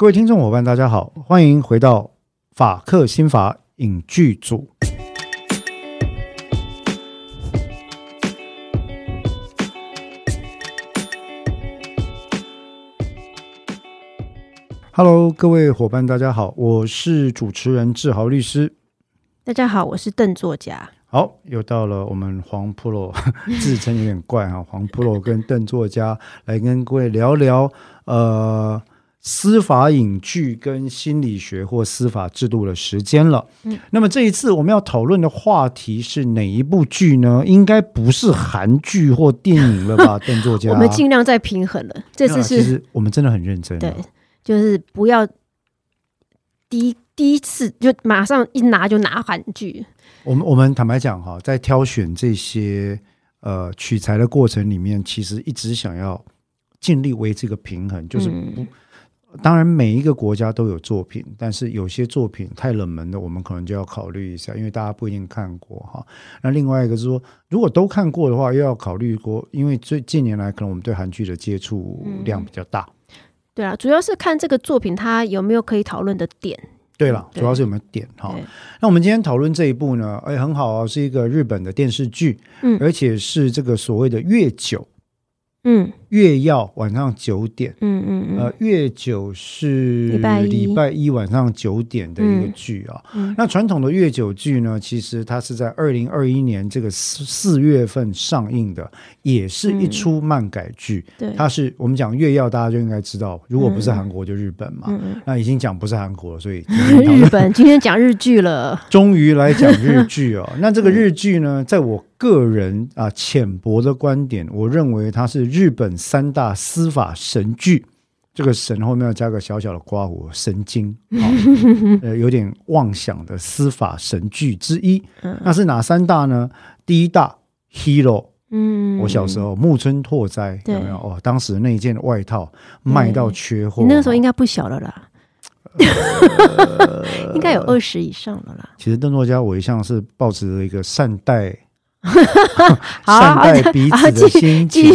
各位听众伙伴，大家好，欢迎回到法克新法影剧组。Hello，各位伙伴，大家好，我是主持人志豪律师。大家好，我是邓作家。好，又到了我们黄 Pro 自称有点怪啊，黄 Pro 跟邓作家来跟各位聊聊呃。司法影剧跟心理学或司法制度的时间了。嗯，那么这一次我们要讨论的话题是哪一部剧呢？应该不是韩剧或电影了吧？邓作家，我们尽量在平衡了。这次是，其实我们真的很认真。对，就是不要第一第一次就马上一拿就拿韩剧。我们我们坦白讲哈，在挑选这些呃取材的过程里面，其实一直想要尽力维持一个平衡，就是不。嗯当然，每一个国家都有作品，但是有些作品太冷门的，我们可能就要考虑一下，因为大家不一定看过哈。那另外一个是说，如果都看过的话，又要考虑过，因为最近年来可能我们对韩剧的接触量比较大。嗯、对啊，主要是看这个作品它有没有可以讨论的点。对了，主要是有没有点哈。那我们今天讨论这一部呢，哎，很好啊，是一个日本的电视剧，嗯，而且是这个所谓的月九。嗯，月曜晚上九点，嗯嗯嗯，呃，月九是礼拜礼拜一晚上九点的一个剧啊。嗯嗯、那传统的月九剧呢，其实它是在二零二一年这个四四月份上映的，也是一出漫改剧。对、嗯，它是我们讲月曜，大家就应该知道，如果不是韩国就日本嘛。那已经讲不是韩国了，所以 日本今天讲日剧了，终于来讲日剧哦。那这个日剧呢，在我个人啊浅薄的观点，我认为它是日本三大司法神剧。这个“神”后面要加个小小的括弧，神经 啊，呃，有点妄想的司法神剧之一。那是哪三大呢？第一大《Hero》，嗯，我小时候木村拓哉有没有？哦，当时那一件外套卖到缺货，你那个时候应该不小了啦，应该有二十以上了啦。其实邓作家，我一向是抱持着一个善待。善待彼此的心情，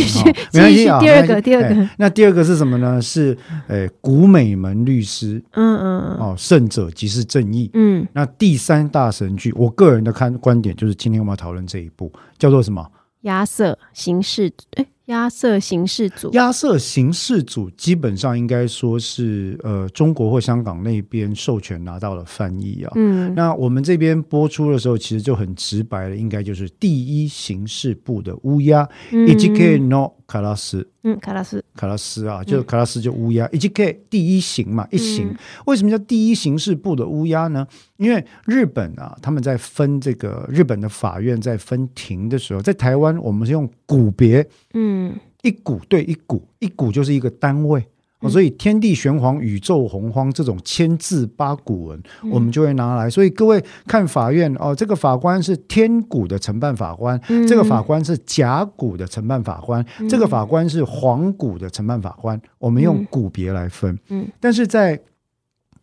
没关系啊。第二个，第二个，那第二个是什么呢？是诶，古美门律师，嗯嗯哦，胜者即是正义，嗯。那第三大神剧，我个人的看观点就是，今天我们要讨论这一部叫做什么？亚瑟刑事，诶。亚瑟刑事组，亚瑟刑事组基本上应该说是呃中国或香港那边授权拿到了翻译啊。嗯，那我们这边播出的时候，其实就很直白了，应该就是第一刑事部的乌鸦，以及 K no。卡拉斯，嗯，卡拉斯，卡拉斯啊，就卡拉斯就乌鸦，以及 K 第一型嘛，一型。嗯、为什么叫第一刑事部的乌鸦呢？因为日本啊，他们在分这个日本的法院在分庭的时候，在台湾我们是用股别，嗯，一股对一股，一股就是一个单位。所以天地玄黄，宇宙洪荒这种千字八股文，我们就会拿来。所以各位看法院哦，这个法官是天股的承办法官，这个法官是甲股的承办法官，这个法官是黄股的承办法官。我们用股别来分。但是在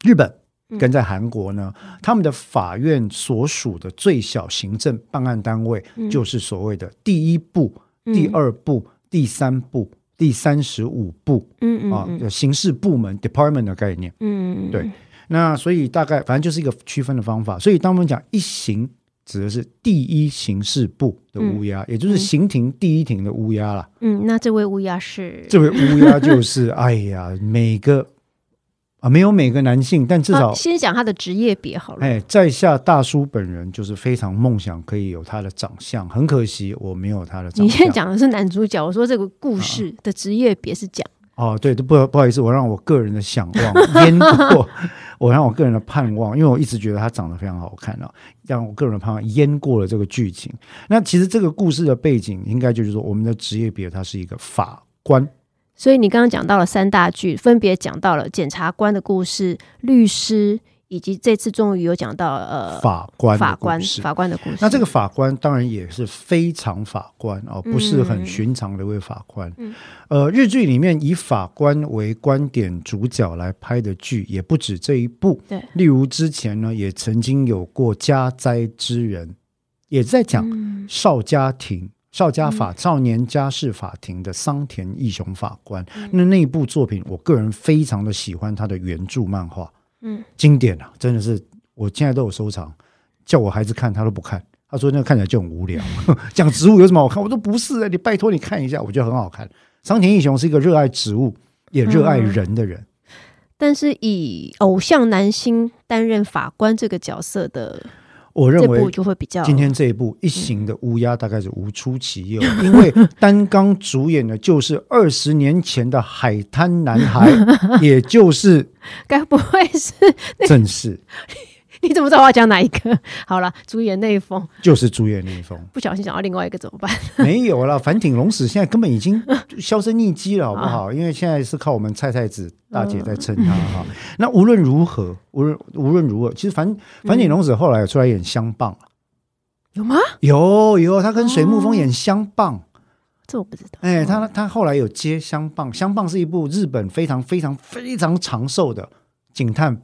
日本跟在韩国呢，他们的法院所属的最小行政办案单位就是所谓的第一部、第二部、第三部。第三十五部，嗯嗯啊，刑事部门 department 的概念，嗯对，那所以大概反正就是一个区分的方法。所以当我们讲一刑，指的是第一刑事部的乌鸦，嗯、也就是刑庭第一庭的乌鸦啦。嗯，那这位乌鸦是？这位乌鸦就是，哎呀，每个。啊，没有每个男性，但至少先讲他的职业别好了。哎，在下大叔本人就是非常梦想可以有他的长相，很可惜我没有他的长相。你现在讲的是男主角，我说这个故事的职业别是讲哦，对，不不好意思，我让我个人的想望 淹过，我让我个人的盼望，因为我一直觉得他长得非常好看啊，让我个人的盼望淹过了这个剧情。那其实这个故事的背景应该就是说，我们的职业别他是一个法官。所以你刚刚讲到了三大剧，分别讲到了检察官的故事、律师，以及这次终于有讲到呃法官、法官、法官的故事。那这个法官当然也是非常法官哦，不是很寻常的一位法官。嗯、呃，日剧里面以法官为观点主角来拍的剧也不止这一部。对，例如之前呢，也曾经有过《家灾之人》，也在讲邵家庭。嗯少家法、嗯、少年家事法庭的桑田义雄法官。嗯、那那一部作品，我个人非常的喜欢他的原著漫画，嗯，经典啊，真的是我现在都有收藏。叫我孩子看，他都不看。他说那个看起来就很无聊，讲植物有什么好看？我说不是啊，你拜托你看一下，我觉得很好看。桑田义雄是一个热爱植物也热爱人的人。嗯但是以偶像男星担任法官这个角色的，我认为就会比较。今天这一部《一行的乌鸦》大概是无出其右，嗯、因为担纲主演的就是二十年前的海滩男孩，也就是该不会是正是。你怎么知道我要讲哪一个？好了，主演那一封就是主演那一封，不小心讲到另外一个怎么办？没有了，反町隆史现在根本已经销声匿迹了，好不好？啊、因为现在是靠我们菜菜子大姐在撑他哈。嗯、那无论如何，无论无论如何，其实反反町隆史后来有出来演相棒，有吗？有有，他跟水木丰演相棒，哦、这我不知道。哎，他他后来有接相棒，相棒是一部日本非常非常非常长寿的警探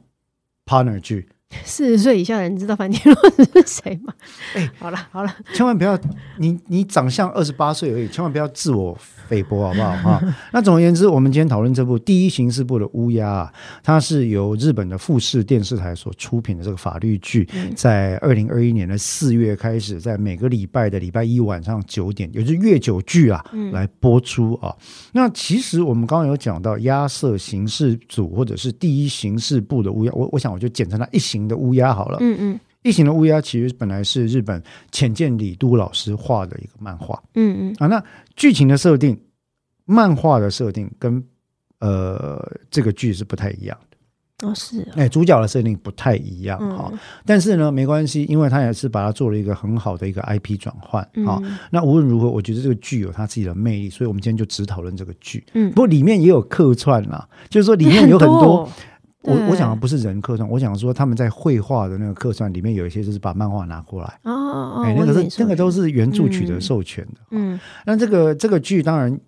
partner 剧。四十岁以下的人知道梵天洛是谁吗？哎、欸，好了好了，千万不要，你你长相二十八岁而已，千万不要自我菲薄，好不好？哈，那总而言之，我们今天讨论这部第一刑事部的乌鸦啊，它是由日本的富士电视台所出品的这个法律剧，在二零二一年的四月开始，在每个礼拜的礼拜一晚上九点，也就是月九剧啊，来播出啊。那其实我们刚刚有讲到鸦社刑事组或者是第一刑事部的乌鸦，我我想我就简称它一型。的乌鸦好了，嗯嗯，异形的乌鸦其实本来是日本浅见李都老师画的一个漫画，嗯嗯。啊，那剧情的设定，漫画的设定跟呃这个剧是不太一样的，哦是，哎，主角的设定不太一样哈，但是呢没关系，因为他也是把它做了一个很好的一个 IP 转换啊。那无论如何，我觉得这个剧有它自己的魅力，所以我们今天就只讨论这个剧，嗯，不过里面也有客串啦，就是说里面有很多。我我讲的不是人客串，我讲说他们在绘画的那个客串里面有一些就是把漫画拿过来。哦哦哦，哎，那个是那个都是原著取得授权的，嗯，那这个这个剧当然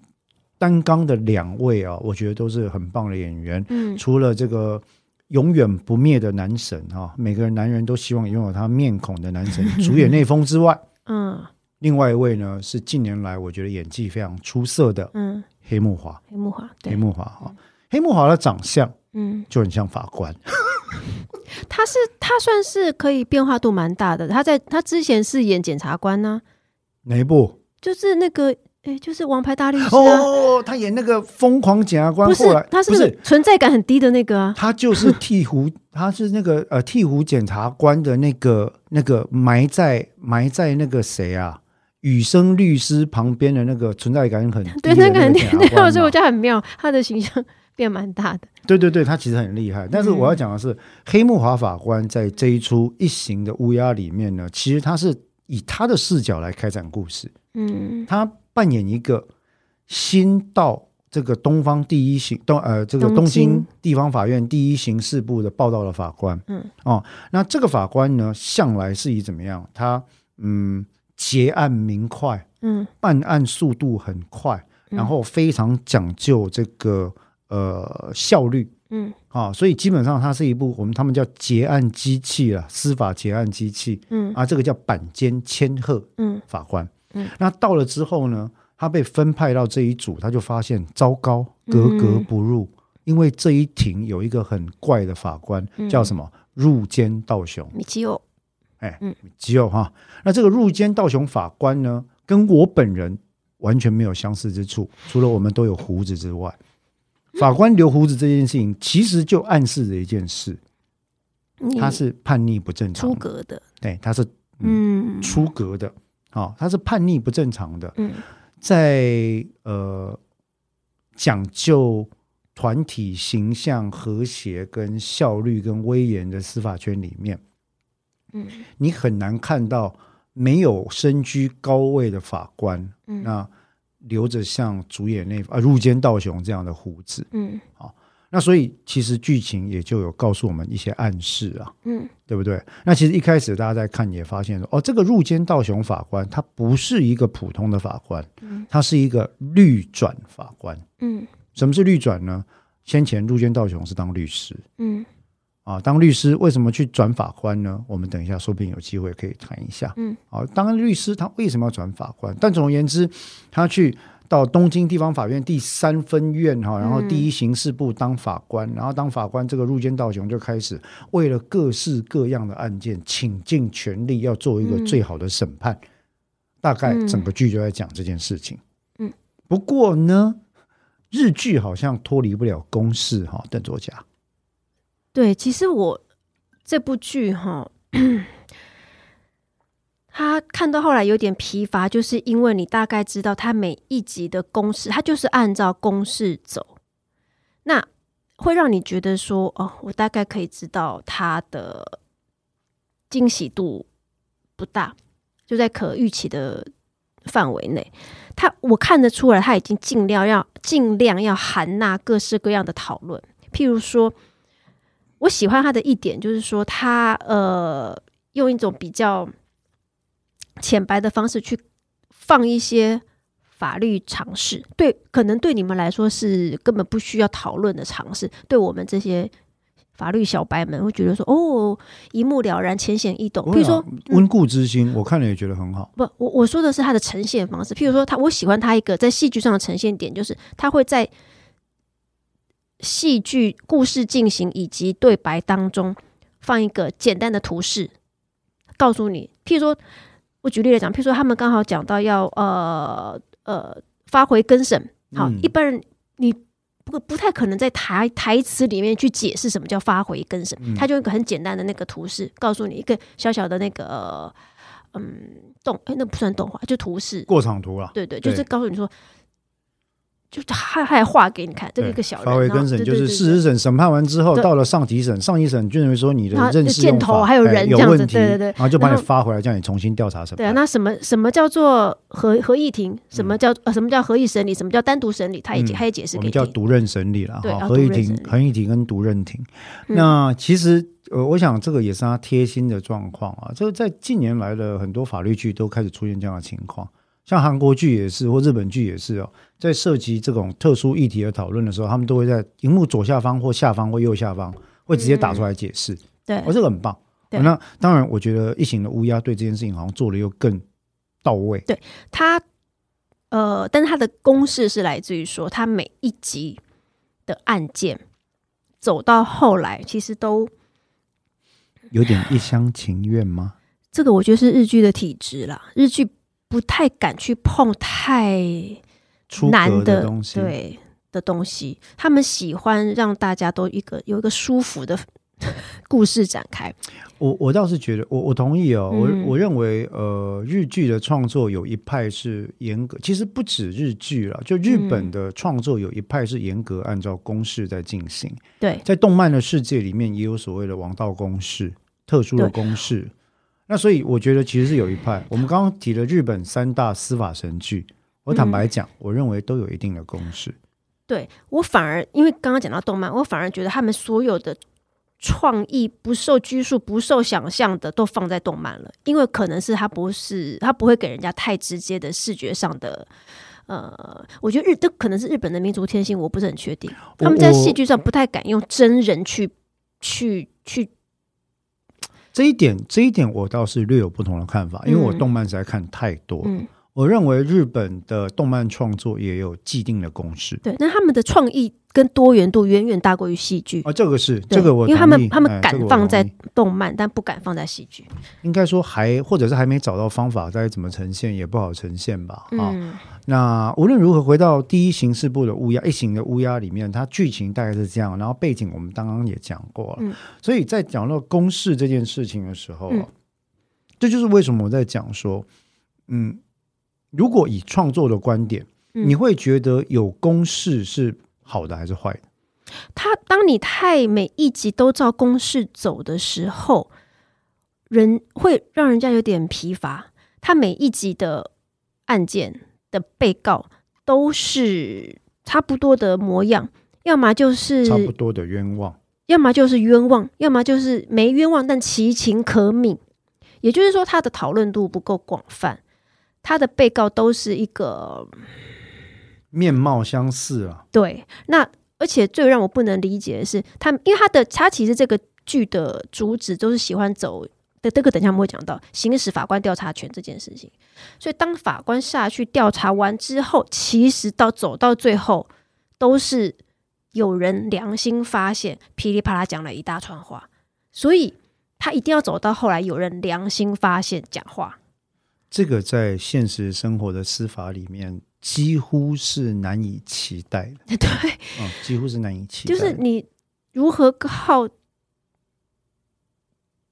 单纲的两位啊，我觉得都是很棒的演员，嗯，除了这个永远不灭的男神哈，每个人男人都希望拥有他面孔的男神 主演内丰之外，嗯，另外一位呢是近年来我觉得演技非常出色的，嗯，黑木华，黑木华，黑木华哈，黑木华的长相。嗯，就很像法官。他是他算是可以变化度蛮大的。他在他之前是演检察官呢、啊，哪一部？就是那个，哎、欸，就是《王牌大律师》哦，他演那个疯狂检察官，不是，他是不是存在感很低的那个啊？他就是替胡，他是那个呃替胡检察官的那个那个埋在埋在那个谁啊？雨生律师旁边的那个存在感很低的那个，对，那个很低，那个所以我觉得很妙，他的形象。变蛮大的，对对对，他其实很厉害。但是我要讲的是，嗯、黑木华法官在这一出一行的乌鸦里面呢，其实他是以他的视角来开展故事。嗯，他扮演一个新到这个东方第一行东呃这个东京地方法院第一刑事部的报道的法官。嗯哦，那这个法官呢，向来是以怎么样？他嗯结案明快，嗯，办案速度很快，嗯、然后非常讲究这个。呃，效率，嗯，啊，所以基本上它是一部我们他们叫结案机器了，司法结案机器，嗯，啊，这个叫板间千鹤，嗯，法官，嗯，那到了之后呢，他被分派到这一组，他就发现糟糕，格格不入，嗯、因为这一庭有一个很怪的法官，嗯、叫什么？入间道雄，米奇欧，哎，嗯，米奇欧哈，那这个入间道雄法官呢，跟我本人完全没有相似之处，除了我们都有胡子之外。法官留胡子这件事情，其实就暗示着一件事，他是叛逆不正常，出格的。对，他是嗯出格的，好，他是叛逆不正常的。嗯，在呃讲究团体形象和谐、跟效率、跟威严的司法圈里面，嗯，你很难看到没有身居高位的法官，嗯，那。留着像主演那啊入间道雄这样的胡子，嗯，好，那所以其实剧情也就有告诉我们一些暗示啊，嗯，对不对？那其实一开始大家在看也发现说，哦，这个入间道雄法官他不是一个普通的法官，嗯，他是一个律转法官，嗯，什么是律转呢？先前入间道雄是当律师，嗯，啊，当律师为什么去转法官呢？我们等一下说不定有机会可以谈一下。嗯，好，当律师他为什么要转法官？但总而言之，他去到东京地方法院第三分院哈，然后第一刑事部当法官，嗯、然后当法官这个入间道雄就开始为了各式各样的案件倾尽全力要做一个最好的审判。嗯、大概整个剧就在讲这件事情。嗯，不过呢，日剧好像脱离不了公式哈，邓作家。对，其实我这部剧哈，他看到后来有点疲乏，就是因为你大概知道他每一集的公式，他就是按照公式走，那会让你觉得说，哦，我大概可以知道他的惊喜度不大，就在可预期的范围内。他我看得出来，他已经尽量要尽量要含纳各式各样的讨论，譬如说。我喜欢他的一点就是说他，他呃用一种比较浅白的方式去放一些法律常识，对，可能对你们来说是根本不需要讨论的常识，对我们这些法律小白们会觉得说，哦，一目了然，浅显易懂。譬如说，温故知新，嗯、我看了也觉得很好。不，我我说的是他的呈现方式。譬如说，他我喜欢他一个在戏剧上的呈现点，就是他会在。戏剧故事进行以及对白当中，放一个简单的图示，告诉你。譬如说，我举例来讲，譬如说他们刚好讲到要呃呃发回更审，好，嗯、一般人你不不太可能在台台词里面去解释什么叫发回更审，嗯、他就一个很简单的那个图示，告诉你一个小小的那个嗯动，哎，那不算动画，就图示过场图了。对对，就是告诉你说。就他还画给你看，这个一个小人。发回更审就是事实审审判完之后，到了上级审，上级审就认为说你的认识箭头还有人有问题，对对对，然后就把你发回来，叫你重新调查审判。对啊，那什么什么叫做合合议庭？什么叫呃什么叫合议审理？什么叫单独审理？他也他也解释给你。叫独任审理了。对，合议庭、合议庭跟独任庭。那其实呃，我想这个也是他贴心的状况啊。这个在近年来的很多法律剧都开始出现这样的情况。像韩国剧也是，或日本剧也是哦，在涉及这种特殊议题的讨论的时候，他们都会在荧幕左下方或下方或右下方会直接打出来解释。嗯、对，哦，这个很棒。对那当然，我觉得《异形的乌鸦》对这件事情好像做的又更到位。对他，呃，但是他的公式是来自于说，他每一集的案件走到后来，其实都有点一厢情愿吗？这个我觉得是日剧的体质啦，日剧。不太敢去碰太难的，的东西，对的东西，他们喜欢让大家都一个有一个舒服的 故事展开。我我倒是觉得，我我同意哦，嗯、我我认为，呃，日剧的创作有一派是严格，其实不止日剧了，就日本的创作有一派是严格按照公式在进行。对、嗯，在动漫的世界里面也有所谓的王道公式，特殊的公式。那所以我觉得其实是有一派，我们刚刚提了日本三大司法神剧，我坦白讲，嗯、我认为都有一定的公式。对，我反而因为刚刚讲到动漫，我反而觉得他们所有的创意不受拘束、不受想象的都放在动漫了，因为可能是他不是他不会给人家太直接的视觉上的，呃，我觉得日这可能是日本的民族天性，我不是很确定，他们在戏剧上不太敢用真人去去去。这一点，这一点我倒是略有不同的看法，因为我动漫实在看太多。嗯，我认为日本的动漫创作也有既定的公式。对，那他们的创意跟多元度远远大过于戏剧。啊，这个是这个我，因为他们他们敢放在动漫，但不敢放在戏剧。应该说还或者是还没找到方法，该怎么呈现也不好呈现吧。啊。嗯那无论如何，回到第一形式部的乌鸦，一型的乌鸦里面，它剧情大概是这样。然后背景我们刚刚也讲过了，嗯、所以在讲到公式这件事情的时候，嗯、这就是为什么我在讲说，嗯，如果以创作的观点，嗯、你会觉得有公式是好的还是坏的？他当你太每一集都照公式走的时候，人会让人家有点疲乏。他每一集的案件。的被告都是差不多的模样，要么就是差不多的冤枉，要么就是冤枉，要么就是没冤枉但其情可悯。也就是说，他的讨论度不够广泛，他的被告都是一个面貌相似啊。对，那而且最让我不能理解的是，他因为他的他其实这个剧的主旨都是喜欢走的，这个等一下我们会讲到行使法官调查权这件事情。所以当法官下去调查完之后，其实到走到最后，都是有人良心发现，噼里啪啦讲了一大串话，所以他一定要走到后来，有人良心发现讲话。这个在现实生活的司法里面，几乎是难以期待的。对，嗯，几乎是难以期待。就是你如何靠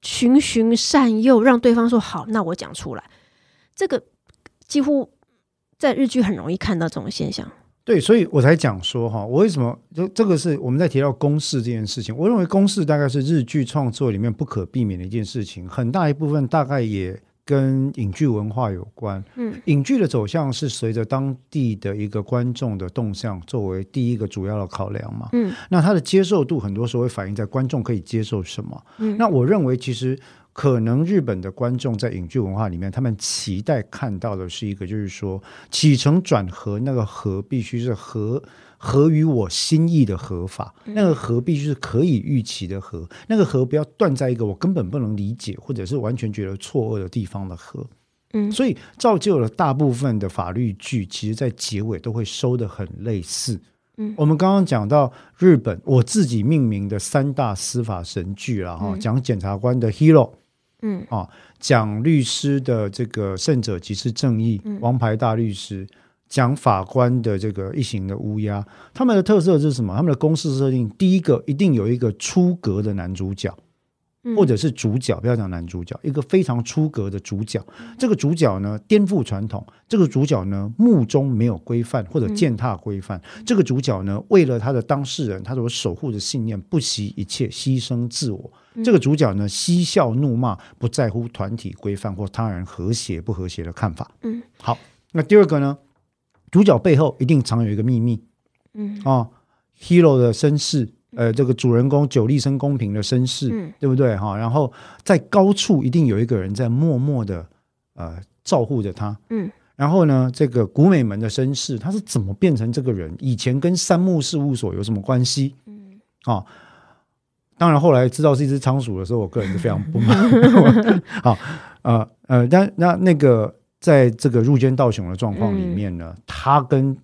循循善诱，让对方说好，那我讲出来。这个几乎在日剧很容易看到这种现象。对，所以我才讲说哈，我为什么就这个是我们在提到公式这件事情，我认为公式大概是日剧创作里面不可避免的一件事情，很大一部分大概也。跟影剧文化有关，嗯，影剧的走向是随着当地的一个观众的动向作为第一个主要的考量嘛，嗯，那它的接受度很多时候会反映在观众可以接受什么，嗯，那我认为其实可能日本的观众在影剧文化里面，他们期待看到的是一个，就是说起承转合那个合必须是合。合于我心意的合法，那个合必须是可以预期的合，那个合不要断在一个我根本不能理解或者是完全觉得错愕的地方的合。嗯，所以造就了大部分的法律剧，其实在结尾都会收得很类似。嗯，我们刚刚讲到日本，我自己命名的三大司法神剧了哈，讲检察官的 Hero，嗯。啊，讲律师的这个胜者即是正义，王牌大律师。讲法官的这个一行的乌鸦，他们的特色是什么？他们的公式设定，第一个一定有一个出格的男主角，或者是主角，不要讲男主角，一个非常出格的主角。这个主角呢，颠覆传统；这个主角呢，目中没有规范或者践踏规范；这个主角呢，为了他的当事人，他所守护的信念，不惜一切牺牲自我；这个主角呢，嬉笑怒骂，不在乎团体规范或他人和谐不和谐的看法。嗯，好，那第二个呢？主角背后一定藏有一个秘密，嗯啊，Hero 的身世，呃，这个主人公久立生公平的身世，嗯、对不对哈？然后在高处一定有一个人在默默的呃照护着他，嗯。然后呢，这个古美门的身世，他是怎么变成这个人？以前跟三木事务所有什么关系？嗯啊，当然后来知道是一只仓鼠的时候，我个人是非常不满。好，呃呃，但那那个。在这个入监道雄的状况里面呢，嗯、他跟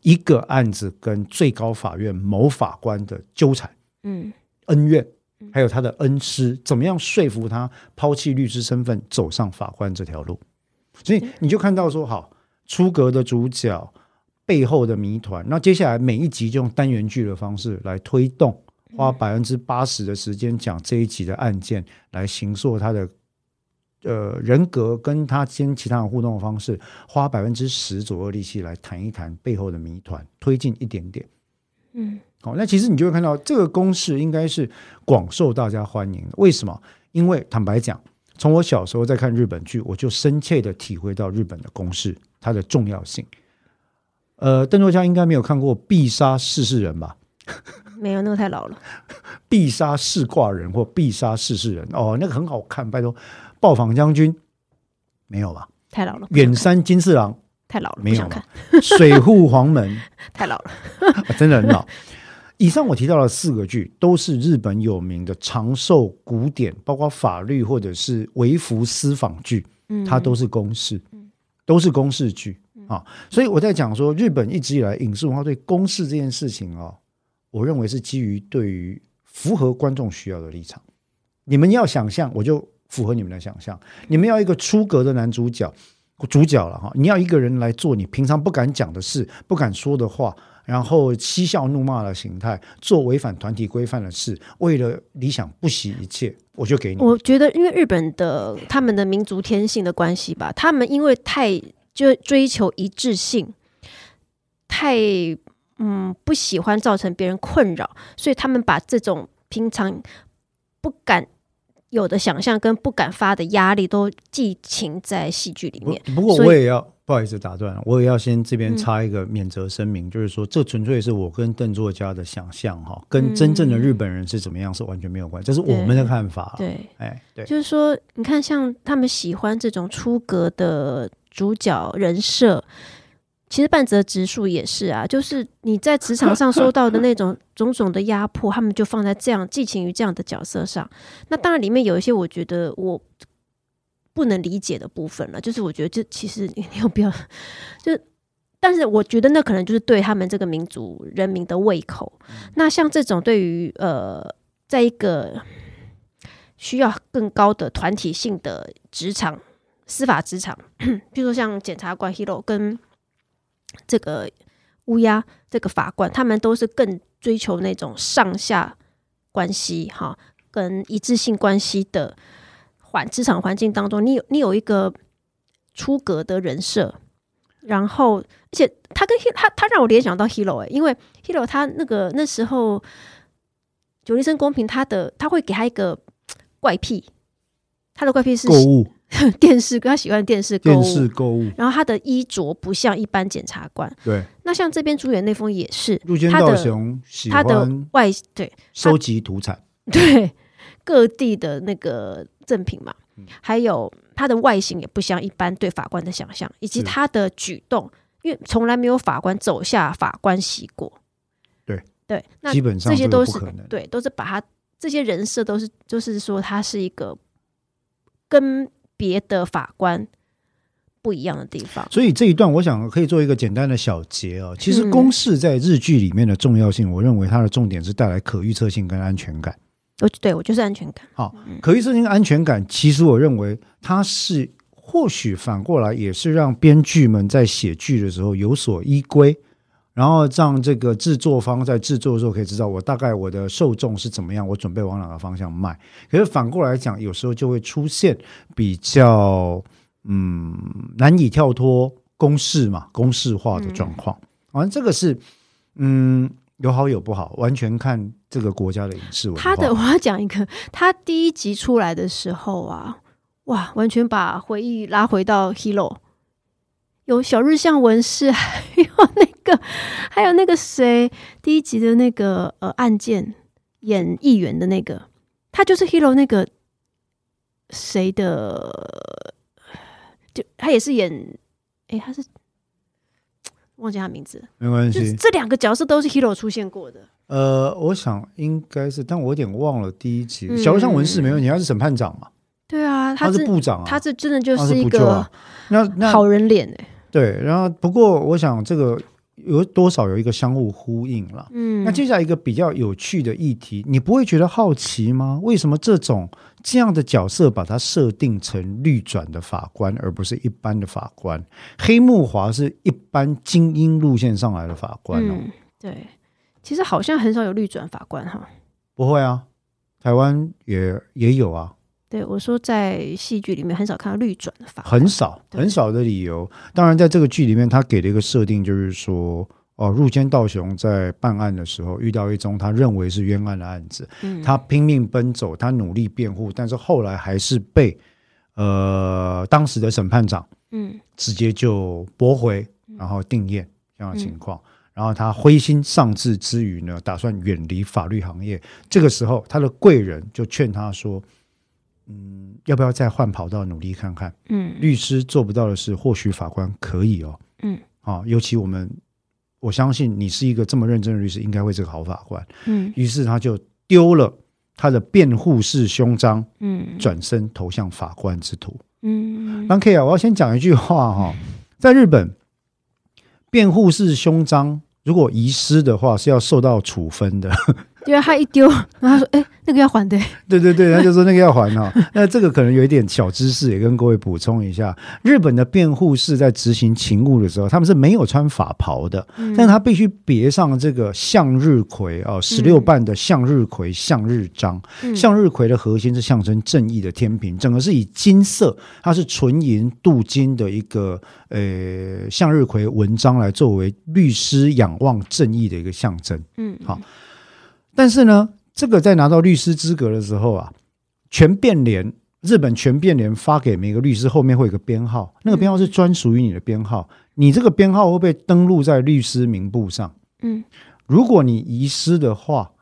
一个案子跟最高法院某法官的纠缠，嗯，恩怨，还有他的恩师，怎么样说服他抛弃律师身份走上法官这条路？所以你就看到说，好出格的主角背后的谜团。那接下来每一集就用单元剧的方式来推动，花百分之八十的时间讲这一集的案件，来形塑他的。呃，人格跟他跟其他人互动的方式，花百分之十左右力气来谈一谈背后的谜团，推进一点点。嗯，好、哦，那其实你就会看到这个公式应该是广受大家欢迎的。为什么？因为坦白讲，从我小时候在看日本剧，我就深切的体会到日本的公式它的重要性。呃，邓作家应该没有看过必杀识事人吧？没有，那个太老了。必杀识挂人或必杀识事人哦，那个很好看，拜托。暴坊将军没有吧？太老了。远山金四郎太老了，没有吧？水户黄门 太老了，啊，真的很老。以上我提到的四个剧都是日本有名的长寿古典，包括法律或者是微服私访剧，它都是公式，都是公式剧啊。所以我在讲说，日本一直以来影视文化对公式这件事情啊，我认为是基于对于符合观众需要的立场。你们要想象，我就。符合你们的想象，你们要一个出格的男主角，主角了哈。你要一个人来做你平常不敢讲的事、不敢说的话，然后嬉笑怒骂的形态，做违反团体规范的事，为了理想不惜一切，我就给你。我觉得，因为日本的他们的民族天性的关系吧，他们因为太就追求一致性，太嗯不喜欢造成别人困扰，所以他们把这种平常不敢。有的想象跟不敢发的压力都寄情在戏剧里面。不过我也要不好意思打断，我也要先这边插一个免责声明，嗯、就是说这纯粹是我跟邓作家的想象哈，跟真正的日本人是怎么样是完全没有关系，这是我们的看法。对，哎，对，就是说，你看，像他们喜欢这种出格的主角人设，其实半泽直树也是啊，就是你在职场上受到的那种 种种的压迫，他们就放在这样寄情于这样的角色上。那当然里面有一些我觉得我不能理解的部分了，就是我觉得这其实你 有必要，就但是我觉得那可能就是对他们这个民族人民的胃口。那像这种对于呃，在一个需要更高的团体性的职场。司法职场，比如说像检察官 Hero 跟这个乌鸦这个法官，他们都是更追求那种上下关系哈，跟一致性关系的环职场环境当中，你有你有一个出格的人设，然后而且他跟他他让我联想到 Hiro 哎、因为 Hiro 他那个那时候九黎生公平，他的他会给他一个怪癖，他的怪癖是购物。电视跟他喜欢电视购物，电视购物，然后他的衣着不像一般检察官。对，那像这边主演那封也是，入间道雄喜欢他的外对收集土产，对各地的那个赠品嘛，嗯、还有他的外形也不像一般对法官的想象，以及他的举动，因为从来没有法官走下法官席过。对对，那基本上这些都是对，都是把他这些人设都是，就是说他是一个跟。别的法官不一样的地方，所以这一段我想可以做一个简单的小结哦。其实公式在日剧里面的重要性，我认为它的重点是带来可预测性跟安全感。我对我就是安全感。好，可预测性安全感，其实我认为它是或许反过来也是让编剧们在写剧的时候有所依归。然后让这个制作方在制作的时候可以知道，我大概我的受众是怎么样，我准备往哪个方向卖。可是反过来讲，有时候就会出现比较嗯难以跳脱公式嘛、公式化的状况。反正、这个是嗯有好有不好，完全看这个国家的影视文化。他的我要讲一个，他第一集出来的时候啊，哇，完全把回忆拉回到 Hero。有小日向文世，还有那个，还有那个谁，第一集的那个呃案件演议员的那个，他就是 Hero 那个谁的，就他也是演，哎、欸，他是忘记他名字，没关系，这两个角色都是 Hero 出现过的。呃，我想应该是，但我有点忘了第一集。嗯、小日向文士没有，你他是审判长嘛？对啊，他是，部长啊，他是真的就是一个、啊、那那好人脸哎、欸。对，然后不过我想这个有多少有一个相互呼应了。嗯，那接下来一个比较有趣的议题，你不会觉得好奇吗？为什么这种这样的角色把它设定成绿转的法官，而不是一般的法官？黑木华是一般精英路线上来的法官哦。嗯，对，其实好像很少有绿转法官哈。不会啊，台湾也也有啊。对，我说在戏剧里面很少看到绿转的法官，很少很少的理由。当然，在这个剧里面，他给了一个设定，就是说，哦，入间道雄在办案的时候遇到一宗他认为是冤案的案子，嗯、他拼命奔走，他努力辩护，但是后来还是被呃当时的审判长嗯直接就驳回，然后定谳这样的情况。嗯、然后他灰心丧志之余呢，打算远离法律行业。这个时候，他的贵人就劝他说。嗯，要不要再换跑道努力看看？嗯，律师做不到的事，或许法官可以哦。嗯，啊，尤其我们，我相信你是一个这么认真的律师，应该会是个好法官。嗯，于是他就丢了他的辩护式胸章，嗯，转身投向法官之途。嗯，OK 啊，我要先讲一句话哈，在日本，辩护式胸章如果遗失的话，是要受到处分的。对啊，他一丢，然后他说：“哎，那个要还的。”对对对，他就说那个要还哈。那这个可能有一点小知识，也跟各位补充一下：日本的辩护士在执行勤务的时候，他们是没有穿法袍的，嗯、但他必须别上这个向日葵哦，十六瓣的向日葵向日章。嗯、向日葵的核心是象征正义的天平，整个是以金色，它是纯银镀金的一个呃向日葵纹章来作为律师仰望正义的一个象征。嗯，好。但是呢，这个在拿到律师资格的时候啊，全辩联日本全辩联发给每个律师后面会有个编号，那个编号是专属于你的编号，你这个编号会被登录在律师名簿上。嗯，如果你遗失的话，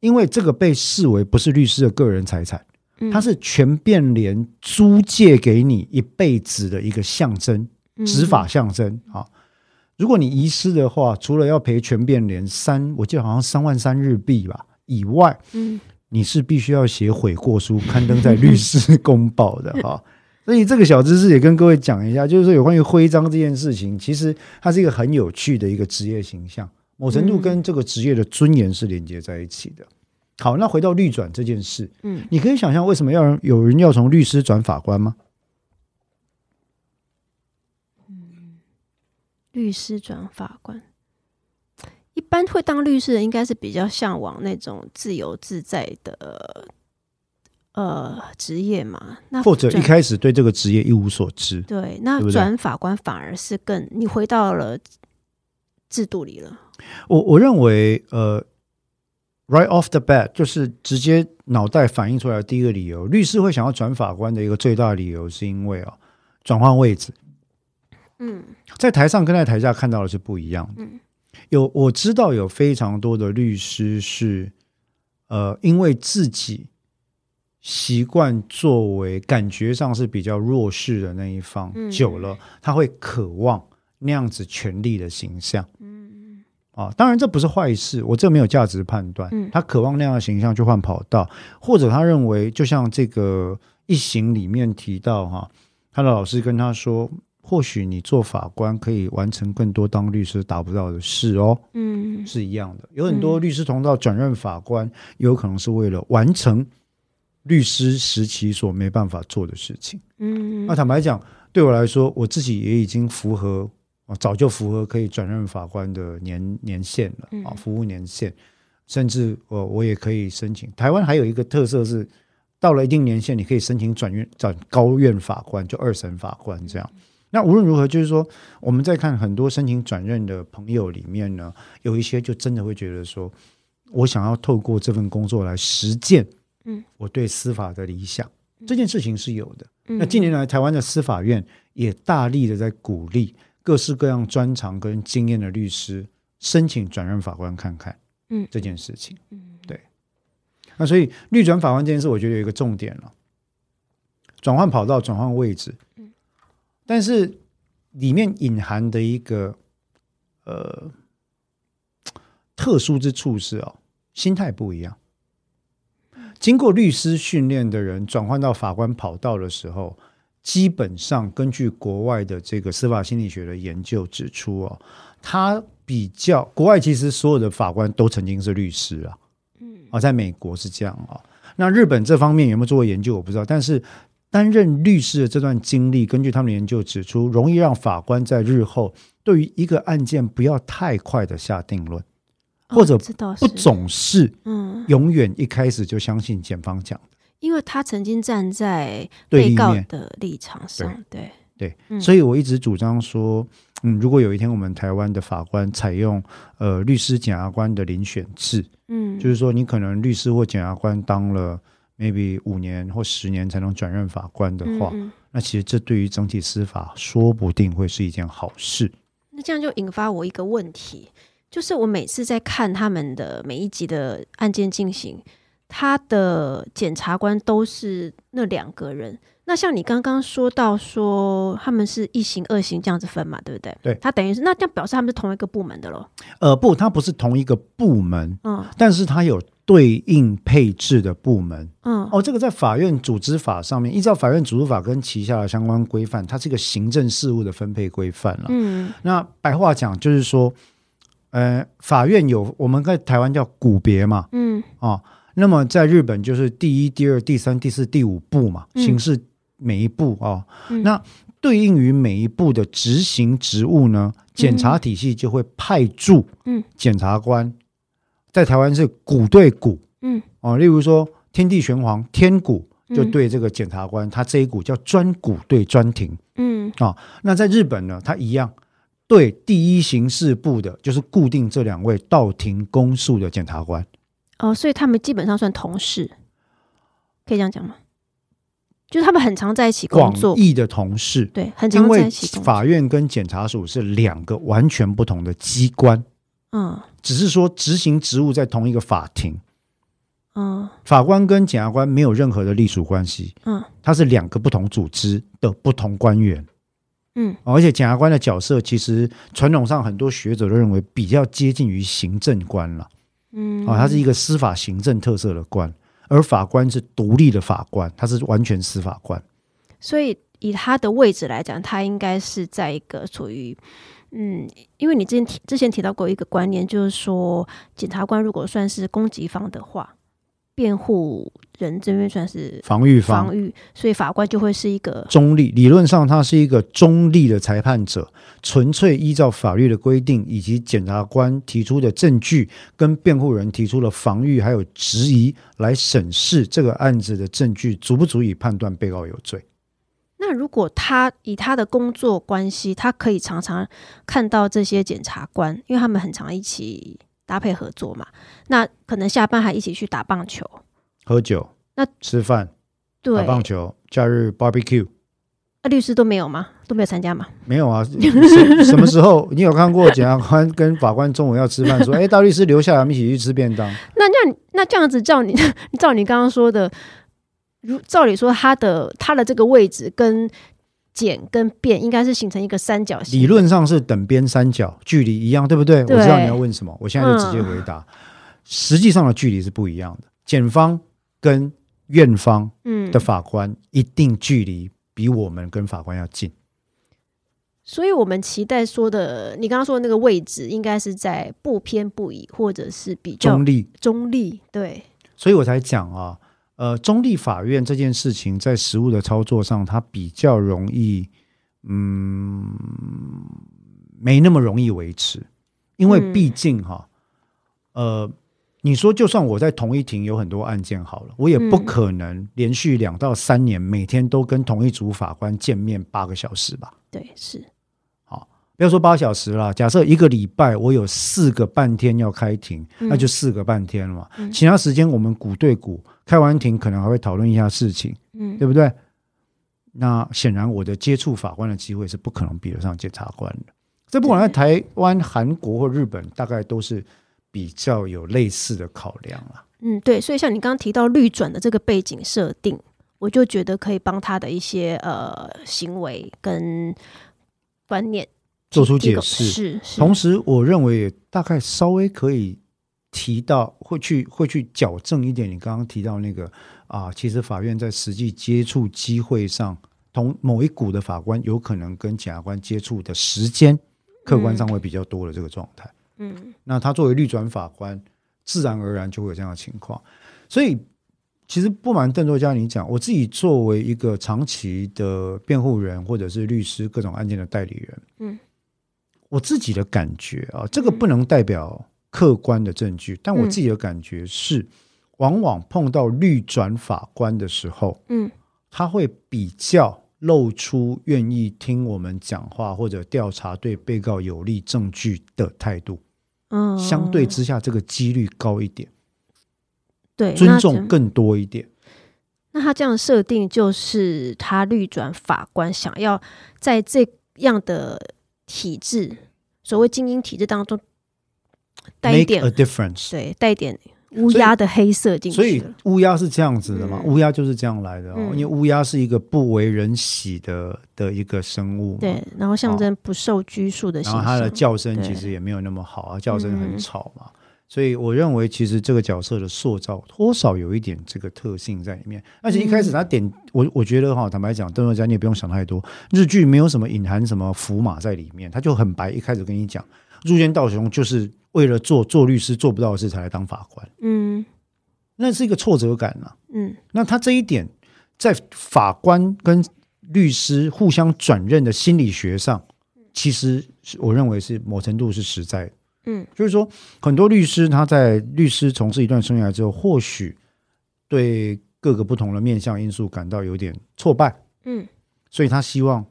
因为这个被视为不是律师的个人财产，它是全变联租借给你一辈子的一个象征，执法象征啊。如果你遗失的话，除了要赔全变脸三，我记得好像三万三日币吧以外，嗯，你是必须要写悔过书，刊登在律师公报的哈。所以这个小知识也跟各位讲一下，就是说有关于徽章这件事情，其实它是一个很有趣的一个职业形象，某程度跟这个职业的尊严是连接在一起的。好，那回到律转这件事，嗯，你可以想象为什么要有人要从律师转法官吗？律师转法官，一般会当律师的应该是比较向往那种自由自在的。呃，职业嘛，那或者一开始对这个职业一无所知，对，那转法官反而是更你回到了制度里了。我我认为，呃，right off the bat 就是直接脑袋反映出来的第一个理由，律师会想要转法官的一个最大理由，是因为啊，转换位置。嗯，在台上跟在台下看到的是不一样的。嗯，有我知道有非常多的律师是，呃，因为自己。习惯作为感觉上是比较弱势的那一方，嗯、久了他会渴望那样子权力的形象。嗯啊，当然这不是坏事，我这没有价值判断。嗯、他渴望那样的形象去换跑道，或者他认为，就像这个一行里面提到哈，他的老师跟他说，或许你做法官可以完成更多当律师达不到的事哦。嗯，是一样的。有很多律师同道转任法官，有可能是为了完成。律师时期所没办法做的事情，嗯，那坦白讲，对我来说，我自己也已经符合，早就符合可以转任法官的年年限了啊，服务年限，甚至我我也可以申请。台湾还有一个特色是，到了一定年限，你可以申请转院转高院法官，就二审法官这样。那无论如何，就是说，我们在看很多申请转任的朋友里面呢，有一些就真的会觉得说，我想要透过这份工作来实践。嗯，我对司法的理想这件事情是有的。那近年来，台湾的司法院也大力的在鼓励各式各样专长跟经验的律师申请转任法官看看。嗯，这件事情，嗯，对。那所以律转法官这件事，我觉得有一个重点了，转换跑道，转换位置。嗯，但是里面隐含的一个呃特殊之处是哦，心态不一样。经过律师训练的人转换到法官跑道的时候，基本上根据国外的这个司法心理学的研究指出哦，他比较国外其实所有的法官都曾经是律师啊，嗯，啊，在美国是这样啊。那日本这方面有没有做过研究我不知道，但是担任律师的这段经历，根据他们的研究指出，容易让法官在日后对于一个案件不要太快的下定论。或者不总是，嗯，永远一开始就相信检方讲的，因为他曾经站在被告的立场上，对。对，对嗯、所以我一直主张说，嗯，如果有一天我们台湾的法官采用呃律师检察官的遴选制，嗯，就是说你可能律师或检察官当了 maybe 五年或十年才能转任法官的话，嗯嗯那其实这对于整体司法说不定会是一件好事。那这样就引发我一个问题。就是我每次在看他们的每一集的案件进行，他的检察官都是那两个人。那像你刚刚说到说他们是一型二型这样子分嘛，对不对？对，他等于是那这样表示他们是同一个部门的喽？呃，不，他不是同一个部门，嗯，但是他有对应配置的部门，嗯，哦，这个在法院组织法上面，依照法院组织法跟旗下的相关规范，它是一个行政事务的分配规范了。嗯，那白话讲就是说。呃，法院有我们在台湾叫股别嘛，嗯，啊，那么在日本就是第一、第二、第三、第四、第五部嘛，形式每一步啊，嗯、那对应于每一步的执行职务呢，检察体系就会派驻，嗯，检察官，在台湾是股对股，嗯，啊，例如说天地玄黄天股就对这个检察官，他这一股叫专股对专庭，嗯，啊，那在日本呢，他一样。对第一刑事部的，就是固定这两位到庭公诉的检察官。哦，所以他们基本上算同事，可以这样讲吗？就是他们很常在一起工作，广义的同事，对，很常在一起。因为法院跟检察署是两个完全不同的机关，嗯，只是说执行职务在同一个法庭，嗯，法官跟检察官没有任何的隶属关系，嗯，他是两个不同组织的不同官员。嗯，而且检察官的角色其实传统上很多学者都认为比较接近于行政官了。嗯，啊，他是一个司法行政特色的官，而法官是独立的法官，他是完全司法官。所以以他的位置来讲，他应该是在一个属于。嗯，因为你之前提之前提到过一个观念，就是说检察官如果算是攻击方的话，辩护人这边算是防御方，防御，所以法官就会是一个中立。理论上，他是一个中立的裁判者，纯粹依照法律的规定以及检察官提出的证据跟辩护人提出的防御还有质疑来审视这个案子的证据足不足以判断被告有罪。那如果他以他的工作关系，他可以常常看到这些检察官，因为他们很常一起搭配合作嘛。那可能下班还一起去打棒球、喝酒、那吃饭、对打棒球、假日 barbecue。那、啊、律师都没有吗？都没有参加吗？没有啊。什什么时候你有看过检察官跟法官中午要吃饭，说：“哎，大律师留下来，我们一起去吃便当。”那这样那这样子，照你 照你刚刚说的。如照理说，它的它的这个位置跟检跟变应该是形成一个三角形，理论上是等边三角，距离一样，对不对？对，我知道你要问什么，我现在就直接回答。嗯、实际上的距离是不一样的，检方跟院方的法官一定距离比我们跟法官要近。嗯、所以我们期待说的，你刚刚说的那个位置，应该是在不偏不倚，或者是比较中立。中立，对。所以我才讲啊。呃，中立法院这件事情在实务的操作上，它比较容易，嗯，没那么容易维持，因为毕竟哈，呃，你说就算我在同一庭有很多案件好了，我也不可能连续两到三年每天都跟同一组法官见面八个小时吧？对，是。好不要说八小时了，假设一个礼拜我有四个半天要开庭，嗯、那就四个半天了嘛。嗯、其他时间我们股对股，开完庭可能还会讨论一下事情，嗯，对不对？那显然我的接触法官的机会是不可能比得上检察官的。这不管在台湾、韩国或日本，大概都是比较有类似的考量了。嗯，对。所以像你刚刚提到绿转的这个背景设定，我就觉得可以帮他的一些呃行为跟观念。做出解释，是，是同时我认为也大概稍微可以提到，会去会去矫正一点。你刚刚提到那个啊，其实法院在实际接触机会上，同某一股的法官有可能跟检察官接触的时间，客观上会比较多的这个状态。嗯，那他作为律转法官，自然而然就会有这样的情况。所以，其实不瞒邓作家你讲，我自己作为一个长期的辩护人或者是律师各种案件的代理人，嗯。我自己的感觉啊，这个不能代表客观的证据，嗯、但我自己的感觉是，往往碰到律转法官的时候，嗯，他会比较露出愿意听我们讲话或者调查对被告有利证据的态度，嗯，相对之下这个几率高一点，对，尊重更多一点。那他这样设定就是他律转法官想要在这样的。体制，所谓精英体制当中带一点 a difference，对，带一点乌鸦的黑色进去。所以乌鸦是这样子的嘛？乌鸦、嗯、就是这样来的哦，嗯、因为乌鸦是一个不为人喜的的一个生物，对，然后象征不受拘束的然后它的叫声其实也没有那么好啊，叫声很吵嘛。嗯所以我认为，其实这个角色的塑造多少有一点这个特性在里面。而且一开始他点我，我觉得哈，坦白讲，邓作家你也不用想太多，日剧没有什么隐含什么符码在里面，他就很白，一开始跟你讲，入间道雄就是为了做做律师做不到的事才来当法官，嗯，那是一个挫折感啊，嗯，那他这一点在法官跟律师互相转任的心理学上，其实我认为是某程度是实在的。嗯，就是说，很多律师他在律师从事一段生涯之后，或许对各个不同的面向因素感到有点挫败，嗯，所以他希望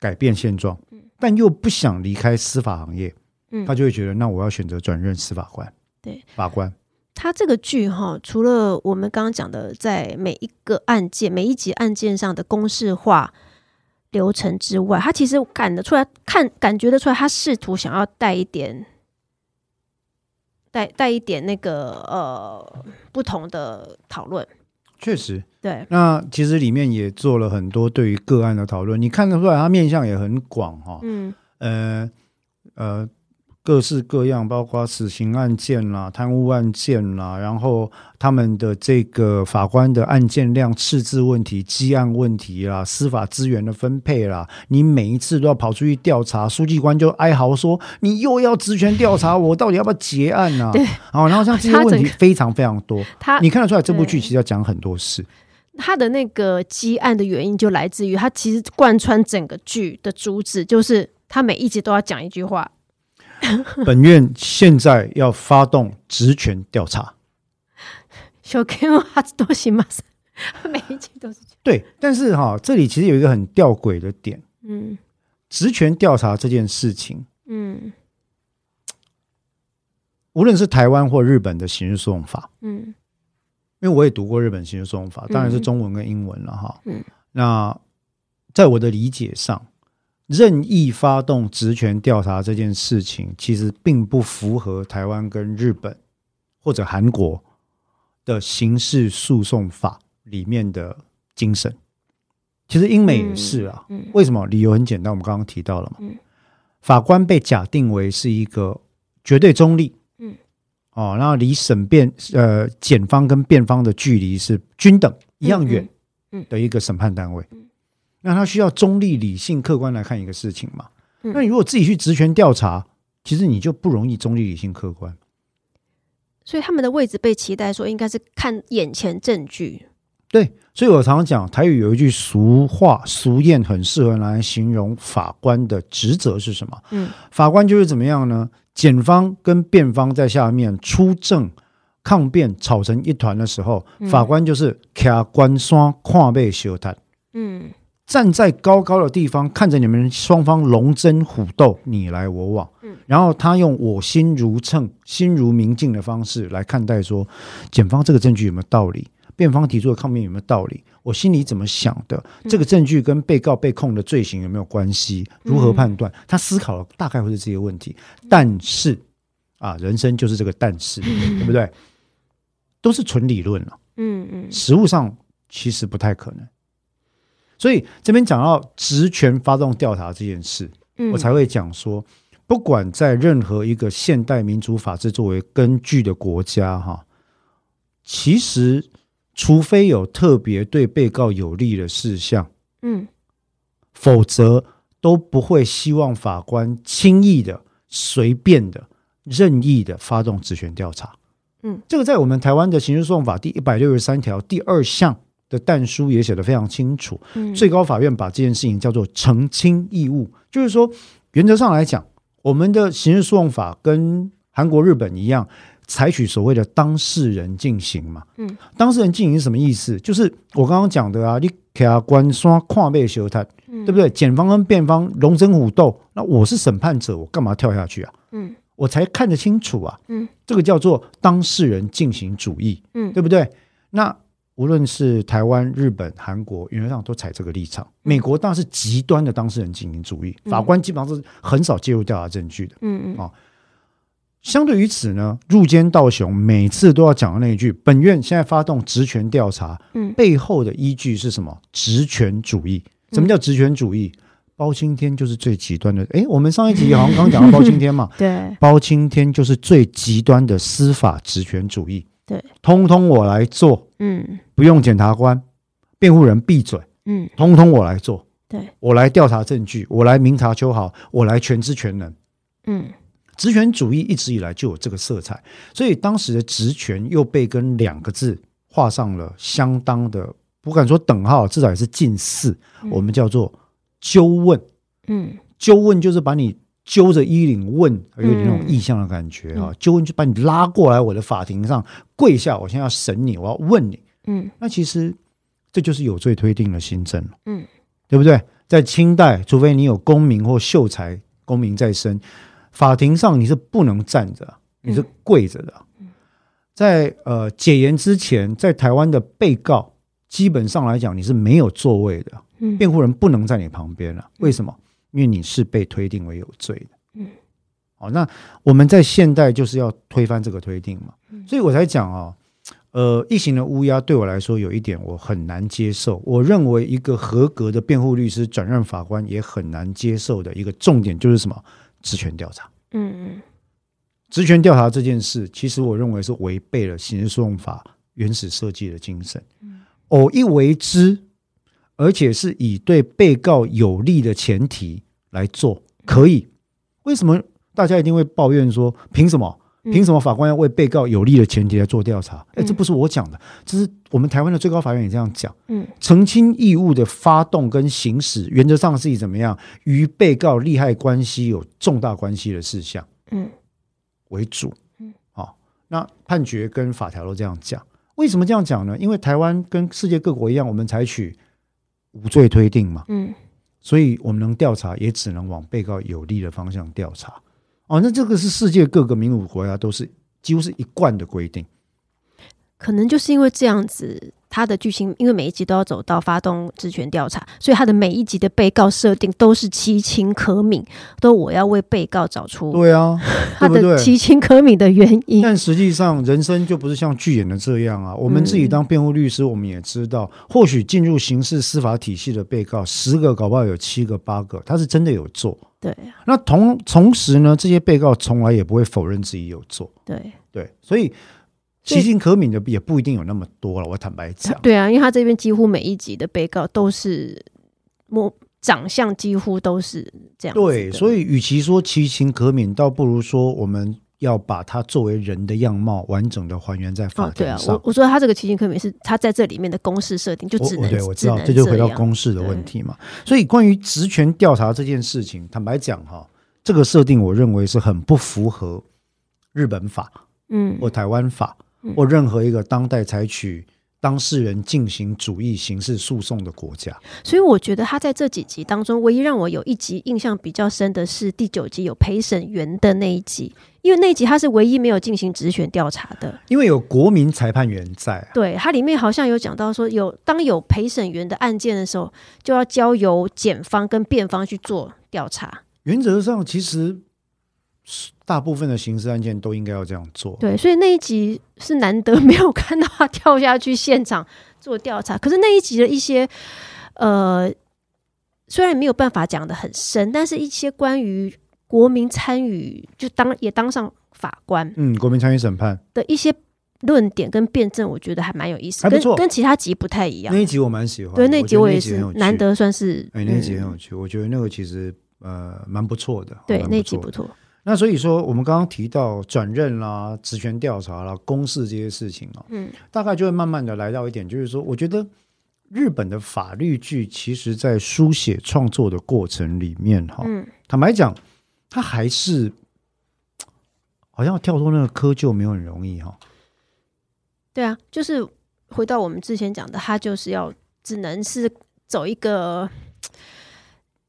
改变现状，嗯，但又不想离开司法行业，嗯，他就会觉得，那我要选择转任司法官，对，法官。他这个剧哈，除了我们刚刚讲的，在每一个案件、每一集案件上的公式化。流程之外，他其实感得出来，看感觉得出来，他试图想要带一点，带带一点那个呃不同的讨论。确实，对。那其实里面也做了很多对于个案的讨论，你看得出来，他面向也很广哈。嗯，呃呃。各式各样，包括死刑案件啦、贪污案件啦，然后他们的这个法官的案件量、赤字问题、积案问题啦、司法资源的分配啦，你每一次都要跑出去调查，书记官就哀嚎说：“你又要职权调查，我到底要不要结案呢、啊？”对，然后像这些问题非常非常多，他你看得出来这部剧其实要讲很多事。他的那个积案的原因就来自于他其实贯穿整个剧的主旨，就是他每一集都要讲一句话。本院现在要发动职权调查。小 Q 哈子都行吗？每一集都是对，但是哈，这里其实有一个很吊诡的点。嗯，职权调查这件事情，嗯，无论是台湾或日本的刑事诉讼法，嗯，因为我也读过日本刑事诉讼法，当然是中文跟英文了哈。嗯，那在我的理解上。任意发动职权调查这件事情，其实并不符合台湾跟日本或者韩国的刑事诉讼法里面的精神。其实英美也是啊。为什么？理由很简单，我们刚刚提到了嘛。法官被假定为是一个绝对中立，嗯，哦，然后离审辩呃检方跟辩方的距离是均等一样远，的一个审判单位。那他需要中立、理性、客观来看一个事情嘛？那你如果自己去职权调查，其实你就不容易中立、理性、客观。所以他们的位置被期待说应该是看眼前证据。对，所以我常常讲台语有一句俗话、俗谚，很适合来形容法官的职责是什么？嗯，法官就是怎么样呢？检方跟辩方在下面出证抗辩吵成一团的时候，法官就是卡关山看背修谈。嗯。站在高高的地方，看着你们双方龙争虎斗，你来我往。嗯，然后他用我心如秤、心如明镜的方式来看待说，检方这个证据有没有道理？辩方提出的抗辩有没有道理？我心里怎么想的？这个证据跟被告被控的罪行有没有关系？如何判断？他思考了大概会是这些问题。但是啊，人生就是这个但是，对不对？都是纯理论了。嗯嗯，实物上其实不太可能。所以这边讲到职权发动调查这件事，我才会讲说，不管在任何一个现代民主法治作为根据的国家，哈，其实除非有特别对被告有利的事项，嗯，否则都不会希望法官轻易的、随便的、任意的发动职权调查。嗯，这个在我们台湾的刑事诉讼法第一百六十三条第二项。的但书也写得非常清楚，最高法院把这件事情叫做澄清义务，就是说原则上来讲，我们的刑事诉讼法跟韩国、日本一样，采取所谓的当事人进行嘛。嗯，当事人进行是什么意思？就是我刚刚讲的啊，你给他官刷跨背修他，对不对？检方跟辩方龙争虎斗，那我是审判者，我干嘛跳下去啊？嗯，我才看得清楚啊。嗯，这个叫做当事人进行主义，嗯，对不对？那。无论是台湾、日本、韩国，原则上都采这个立场。美国当然是极端的当事人进行主义，法官基本上是很少介入调查证据的。嗯嗯。啊，相对于此呢，入间道雄每次都要讲的那一句：“本院现在发动职权调查，嗯，背后的依据是什么？职权主义。什么叫职权主义？包青天就是最极端的。诶，我们上一集好像刚讲到包青天嘛，对，包青天就是最极端的司法职权主义。对，通通我来做。嗯。不用检察官、辩护人闭嘴，嗯，通通我来做，对，我来调查证据，我来明察秋毫，我来全知全能，嗯，职权主义一直以来就有这个色彩，所以当时的职权又被跟两个字画上了相当的，不敢说等号，至少也是近似，我们叫做纠问，嗯，纠问就是把你揪着衣领问，有点那种意象的感觉啊，揪问就把你拉过来我的法庭上跪下，我现在要审你，我要问你。嗯，那其实这就是有罪推定的新政了，嗯，对不对？在清代，除非你有功名或秀才，功名在身，法庭上你是不能站着，你是跪着的。在呃解严之前，在台湾的被告基本上来讲，你是没有座位的，辩护人不能在你旁边了。为什么？因为你是被推定为有罪的。嗯，好，那我们在现代就是要推翻这个推定嘛，所以我才讲啊。呃，一刑的乌鸦对我来说有一点我很难接受。我认为一个合格的辩护律师转任法官也很难接受的一个重点就是什么？职权调查。嗯嗯，职权调查这件事，其实我认为是违背了刑事诉讼法原始设计的精神。偶一为之，而且是以对被告有利的前提来做，可以。为什么大家一定会抱怨说，凭什么？凭什么法官要为被告有利的前提来做调查？哎，这不是我讲的，这是我们台湾的最高法院也这样讲。嗯，澄清义务的发动跟行使，原则上是以怎么样与被告利害关系有重大关系的事项，嗯，为主。嗯，好，那判决跟法条都这样讲。为什么这样讲呢？因为台湾跟世界各国一样，我们采取无罪推定嘛。嗯，所以我们能调查，也只能往被告有利的方向调查。哦，那这个是世界各个民主国家都是几乎是一贯的规定。可能就是因为这样子，它的剧情因为每一集都要走到发动职权调查，所以他的每一集的被告设定都是其情可悯，都我要为被告找出对啊，他的其情可悯的原因。但实际上，人生就不是像剧演的这样啊。我们自己当辩护律师，我们也知道，或许进入刑事司法体系的被告十个，搞不好有七个八个，他是真的有做。对，那同同时呢，这些被告从来也不会否认自己有做。对对，所以其情可悯的也不一定有那么多了。我坦白讲，对啊，因为他这边几乎每一集的被告都是模长相几乎都是这样。对，所以与其说其情可悯，倒不如说我们。要把它作为人的样貌完整的还原在法庭上。哦、对啊，我我说他这个其情可悯是他在这里面的公式设定，就只能我对我知道，这，这就回到公式的问题嘛。所以关于职权调查这件事情，坦白讲哈，这个设定我认为是很不符合日本法，嗯，或台湾法，或任何一个当代采取。当事人进行主义刑事诉讼的国家，所以我觉得他在这几集当中，唯一让我有一集印象比较深的是第九集有陪审员的那一集，因为那一集他是唯一没有进行职权调查的，因为有国民裁判员在啊。对，它里面好像有讲到说，有当有陪审员的案件的时候，就要交由检方跟辩方去做调查。原则上，其实。大部分的刑事案件都应该要这样做。对，所以那一集是难得没有看到他跳下去现场做调查。可是那一集的一些呃，虽然没有办法讲的很深，但是一些关于国民参与，就当也当上法官，嗯，国民参与审判的一些论点跟辩证，我觉得还蛮有意思，跟跟其他集不太一样。那一集我蛮喜欢，对，那一集我也是难得算是，哎，那一集很有趣，我觉得那个其实呃蛮不错的，对，那一集不错。那所以说，我们刚刚提到转任啦、职权调查啦、公示这些事情啊，嗯，大概就会慢慢的来到一点，就是说，我觉得日本的法律剧，其实在书写创作的过程里面，哈，嗯，坦白讲，它还是好像跳脱那个窠臼没有很容易哈。对啊，就是回到我们之前讲的，它就是要只能是走一个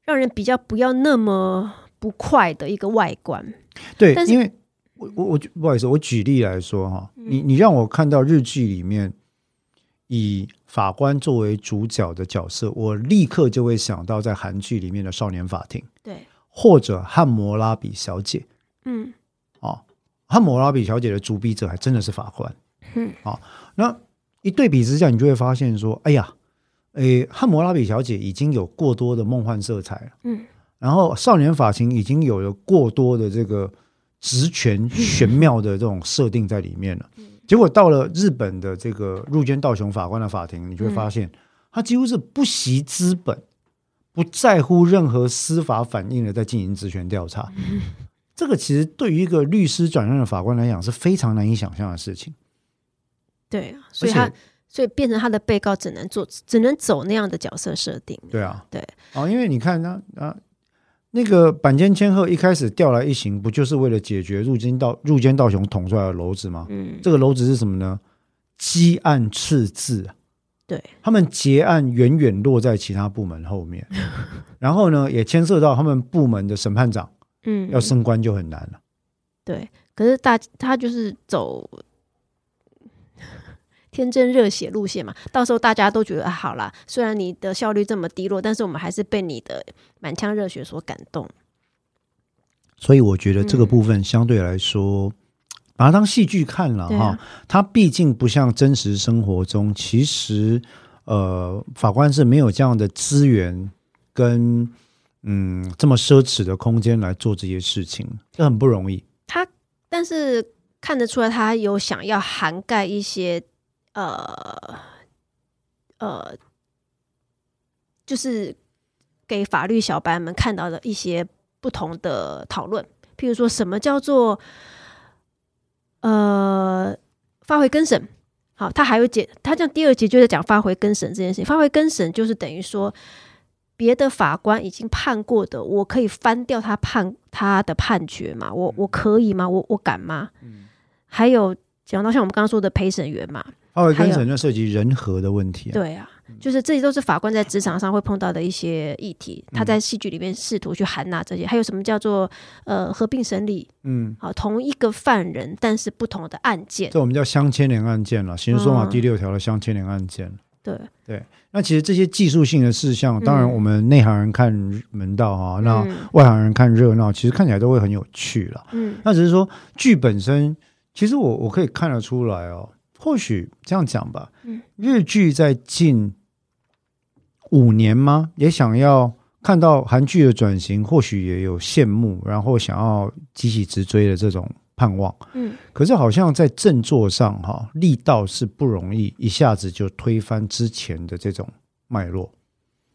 让人比较不要那么。不快的一个外观，对，因为我我我不好意思，我举例来说哈，嗯、你你让我看到日剧里面以法官作为主角的角色，我立刻就会想到在韩剧里面的少年法庭，对，或者汉摩拉比小姐，嗯，哦，汉摩拉比小姐的主笔者还真的是法官，嗯，啊，那一对比之下，你就会发现说，哎呀，诶，汉摩拉比小姐已经有过多的梦幻色彩了，嗯。然后少年法庭已经有了过多的这个职权玄妙的这种设定在里面了，结果到了日本的这个入间道雄法官的法庭，你就会发现他几乎是不惜资本，不在乎任何司法反应的在进行职权调查。这个其实对于一个律师转任的法官来讲是非常难以想象的事情。对啊，所以他所以变成他的被告只能做只能走那样的角色设定。对啊，对啊，因为你看他啊。那个板间千鹤一开始调来一行，不就是为了解决入间道入间道雄捅出来的篓子吗？嗯，这个篓子是什么呢？积案赤字啊，对，他们结案远远落在其他部门后面，然后呢，也牵涉到他们部门的审判长，嗯，要升官就很难了。对，可是大他就是走。天真热血路线嘛，到时候大家都觉得、啊、好啦，虽然你的效率这么低落，但是我们还是被你的满腔热血所感动。所以我觉得这个部分相对来说，把它当戏剧看了哈。啊、它毕竟不像真实生活中，其实呃，法官是没有这样的资源跟嗯这么奢侈的空间来做这些事情，这很不容易。他但是看得出来，他有想要涵盖一些呃呃，就是给法律小白们看到的一些不同的讨论，譬如说什么叫做。呃，发回更审，好，他还有解，他这样第二节就在讲发回更审这件事情。发回更审就是等于说，别的法官已经判过的，我可以翻掉他判他的判决嘛？我我可以吗？我我敢吗？嗯，还有讲到像我们刚刚说的陪审员嘛，发回更审就涉及人和的问题啊。对啊。就是这些都是法官在职场上会碰到的一些议题，他在戏剧里面试图去含纳这些。还有什么叫做呃合并审理？嗯，好，同一个犯人但是不同的案件，这我们叫相牵连案件了，刑事诉讼法第六条的相牵连案件。对对，那其实这些技术性的事项，当然我们内行人看门道啊，那外行人看热闹，其实看起来都会很有趣了。嗯，那只是说剧本身，其实我我可以看得出来哦。或许这样讲吧，日剧在近五年吗？也想要看到韩剧的转型，或许也有羡慕，然后想要急起直追的这种盼望。嗯，可是好像在振作上，哈，力道是不容易一下子就推翻之前的这种脉络。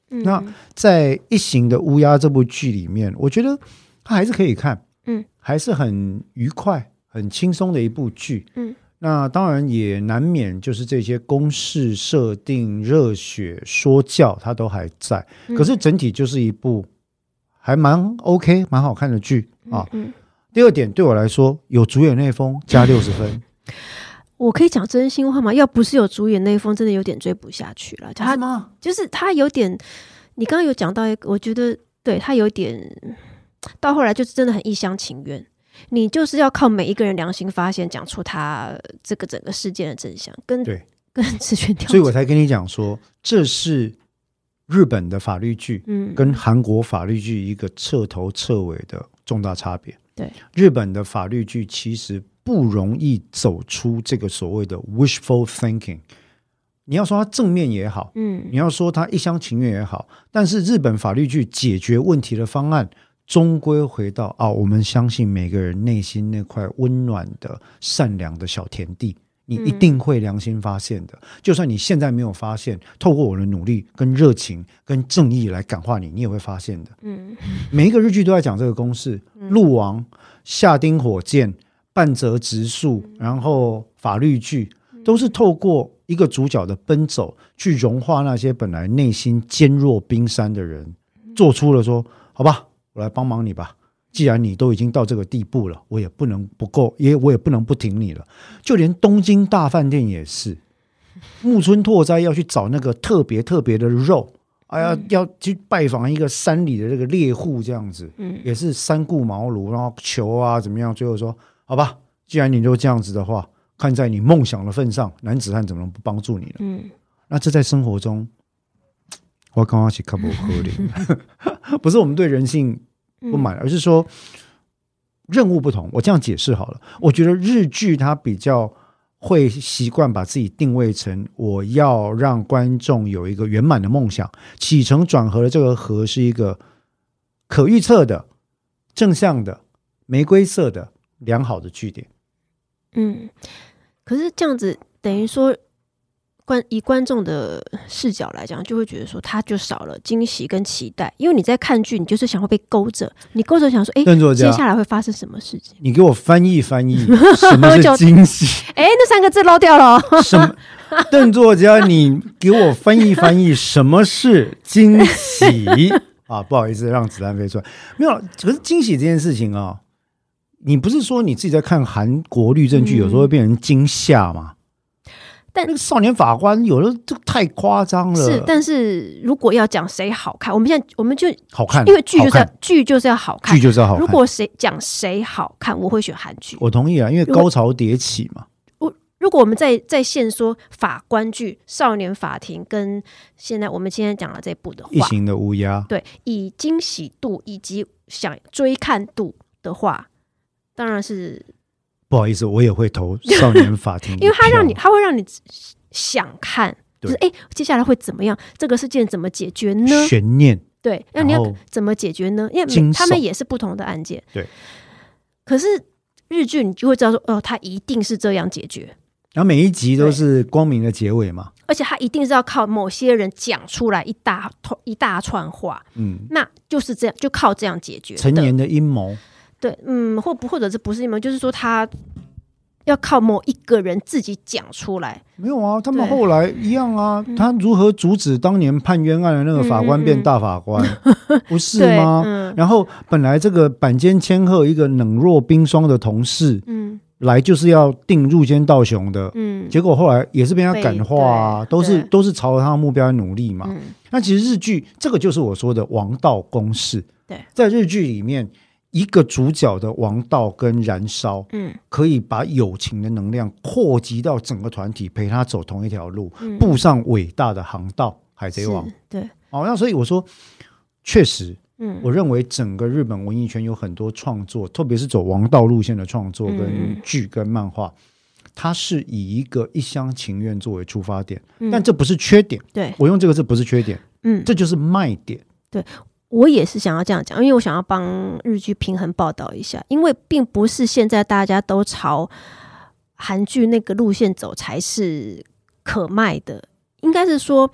那在《一行的乌鸦》这部剧里面，我觉得它还是可以看，嗯，还是很愉快、很轻松的一部剧，嗯。那当然也难免就是这些公式设定、热血说教，它都还在。可是整体就是一部还蛮 OK、蛮好看的剧啊。第二点对我来说，有主演那封加 六十分。我可以讲真心话吗？要不是有主演那封，真的有点追不下去了。他吗？就是他有点，你刚刚有讲到一个，我觉得对他有点，到后来就是真的很一厢情愿。你就是要靠每一个人良心发现，讲出他这个整个事件的真相，跟对跟职权调，所以我才跟你讲说，这是日本的法律剧，嗯，跟韩国法律剧一个彻头彻尾的重大差别。对，日本的法律剧其实不容易走出这个所谓的 wishful thinking。你要说它正面也好，嗯，你要说它一厢情愿也好，但是日本法律剧解决问题的方案。终归回到啊，我们相信每个人内心那块温暖的、善良的小田地，你一定会良心发现的。就算你现在没有发现，透过我的努力、跟热情、跟正义来感化你，你也会发现的。嗯，每一个日剧都在讲这个公式：鹿王、下丁火箭、半泽直树，然后法律剧都是透过一个主角的奔走，去融化那些本来内心坚若冰山的人，做出了说：“好吧。”我来帮忙你吧，既然你都已经到这个地步了，我也不能不够，也我也不能不挺你了。就连东京大饭店也是，木村拓哉要去找那个特别特别的肉，哎呀，要去拜访一个山里的这个猎户，这样子，嗯，也是三顾茅庐，然后求啊怎么样，最后说好吧，既然你都这样子的话，看在你梦想的份上，男子汉怎么能不帮助你呢？嗯，那这在生活中。我刚刚是看不合理，不是我们对人性不满，而是说任务不同。我这样解释好了。我觉得日剧它比较会习惯把自己定位成我要让观众有一个圆满的梦想，起承转合的这个合是一个可预测的、正向的、玫瑰色的良好的句点。嗯，可是这样子等于说。观以观众的视角来讲，就会觉得说他就少了惊喜跟期待，因为你在看剧，你就是想会被勾着，你勾着想说，哎，接下来会发生什么事情？你给我翻译翻译，什么是惊喜？哎，那三个字漏掉了。什么？邓作家，你给我翻译翻译，什么是惊喜？啊，不好意思，让子弹飞出来。没有，可是惊喜这件事情啊，你不是说你自己在看韩国律政剧，有时候会变成惊吓吗？但那个少年法官有的这个太夸张了。是，但是如果要讲谁好看，我们现在我们就好看，因为剧就是要剧就是要好看，剧就是要好看。如果谁讲谁好看，我会选韩剧。我同意啊，因为高潮迭起嘛。我如果我们在在线说法官剧、少年法庭跟现在我们今天讲的这部的话，异形的乌鸦，对，以惊喜度以及想追看度的话，当然是。不好意思，我也会投少年法庭，因为他让你，他会让你想看，就是哎，接下来会怎么样？这个事件怎么解决呢？悬念，对，那你要怎么解决呢？因为他们也是不同的案件，对。可是日剧你就会知道说，哦，他一定是这样解决。然后每一集都是光明的结尾嘛，而且他一定是要靠某些人讲出来一大一大串话，嗯，那就是这样，就靠这样解决。成年的阴谋，对，嗯，或不或者这不是阴谋，就是说他要靠某一个人自己讲出来。没有啊，他们后来一样啊，他如何阻止当年判冤案的那个法官变大法官，嗯嗯嗯不是吗？嗯、然后本来这个板间千鹤一个冷若冰霜的同事，嗯。来就是要定入间道雄的，嗯，结果后来也是被他感化啊，都是都是朝着他的目标来努力嘛。嗯、那其实日剧这个就是我说的王道公式。对，在日剧里面，一个主角的王道跟燃烧，嗯，可以把友情的能量扩及到整个团体，陪他走同一条路，嗯、步上伟大的航道。海贼王，对，哦，那所以我说，确实。嗯，我认为整个日本文艺圈有很多创作，特别是走王道路线的创作跟剧跟漫画，嗯、它是以一个一厢情愿作为出发点，嗯、但这不是缺点。对，我用这个字不是缺点，嗯，这就是卖点。对，我也是想要这样讲，因为我想要帮日剧平衡报道一下，因为并不是现在大家都朝韩剧那个路线走才是可卖的，应该是说，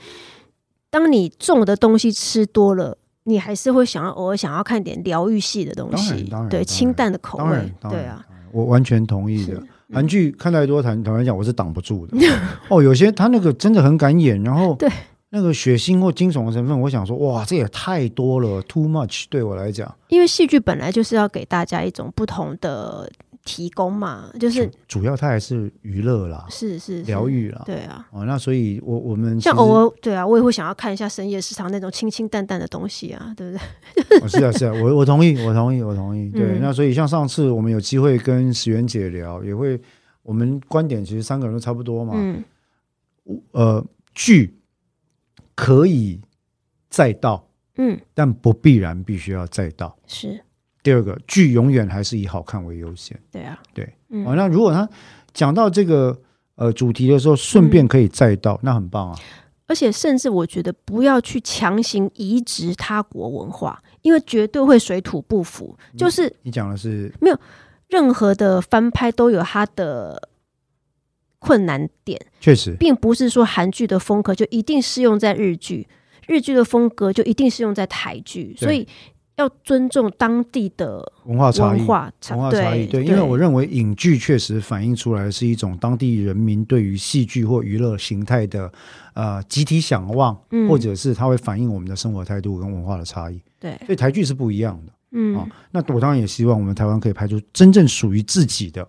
当你重的东西吃多了。你还是会想要偶尔想要看点疗愈系的东西，对清淡的口味，对啊，我完全同意的。韩剧看太多，坦坦白讲，我是挡不住的。哦，有些他那个真的很敢演，然后对那个血腥或惊悚的成分，我想说，哇，这也太多了，too much，对我来讲。因为戏剧本来就是要给大家一种不同的。提供嘛，就是主要它还是娱乐啦，是是疗愈啦，对啊，哦，那所以我我们像偶尔对啊，我也会想要看一下深夜食堂那种清清淡淡的东西啊，对不对？哦、是啊是啊，我我同意，我同意，我同意。对，嗯、那所以像上次我们有机会跟石原姐聊，也会我们观点其实三个人都差不多嘛，嗯，呃，剧可以再到，嗯，但不必然必须要再到，是。第二个剧永远还是以好看为优先。对啊，对，嗯、哦，那如果他讲到这个呃主题的时候，顺便可以再到，嗯、那很棒啊。而且甚至我觉得不要去强行移植他国文化，因为绝对会水土不服。就是你讲的是没有任何的翻拍都有它的困难点，确实，并不是说韩剧的风格就一定适用在日剧，日剧的风格就一定适用在台剧，所以。要尊重当地的文化差异，文化差异。对，因为我认为影剧确实反映出来是一种当地人民对于戏剧或娱乐形态的呃集体想望，或者是它会反映我们的生活态度跟文化的差异。对，所以台剧是不一样的。嗯，那我当然也希望我们台湾可以拍出真正属于自己的。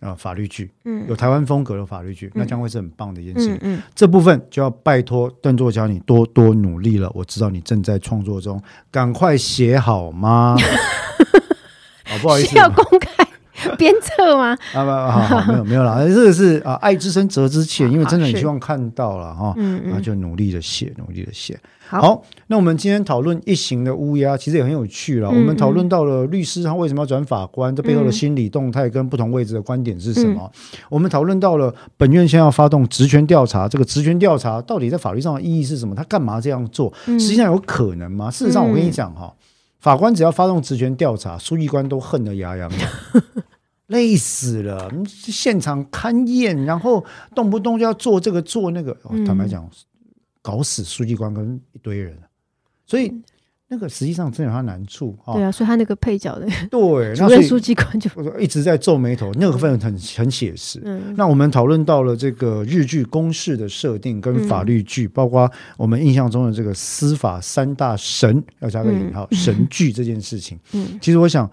啊，法律剧，嗯，有台湾风格的法律剧，嗯、那将会是很棒的一件事情。嗯，嗯，这部分就要拜托邓作家你多多努力了。我知道你正在创作中，赶快写好吗？哦，不好意思，要公开 鞭策吗？啊不，好，没有没有啦，这个是啊，爱之深责之切，因为真的很希望看到了哈，嗯嗯，就努力的写，努力的写。好，那我们今天讨论一行的乌鸦，其实也很有趣了。我们讨论到了律师他为什么要转法官，这背后的心理动态跟不同位置的观点是什么？嗯、我们讨论到了本院先要发动职权调查，这个职权调查到底在法律上的意义是什么？他干嘛这样做？实际上有可能吗？事实上，我跟你讲哈，法官只要发动职权调查，书记官都恨得牙痒痒，累死了。现场勘验，然后动不动就要做这个做那个。哦、坦白讲。搞死书记官跟一堆人，所以那个实际上真有他难处啊。对啊，所以他那个配角的对 主任书记官就一直在皱眉头，那个份很很写实。嗯，那我们讨论到了这个日剧公式的设定跟法律剧，包括我们印象中的这个司法三大神要加个引号神剧这件事情。嗯，其实我想，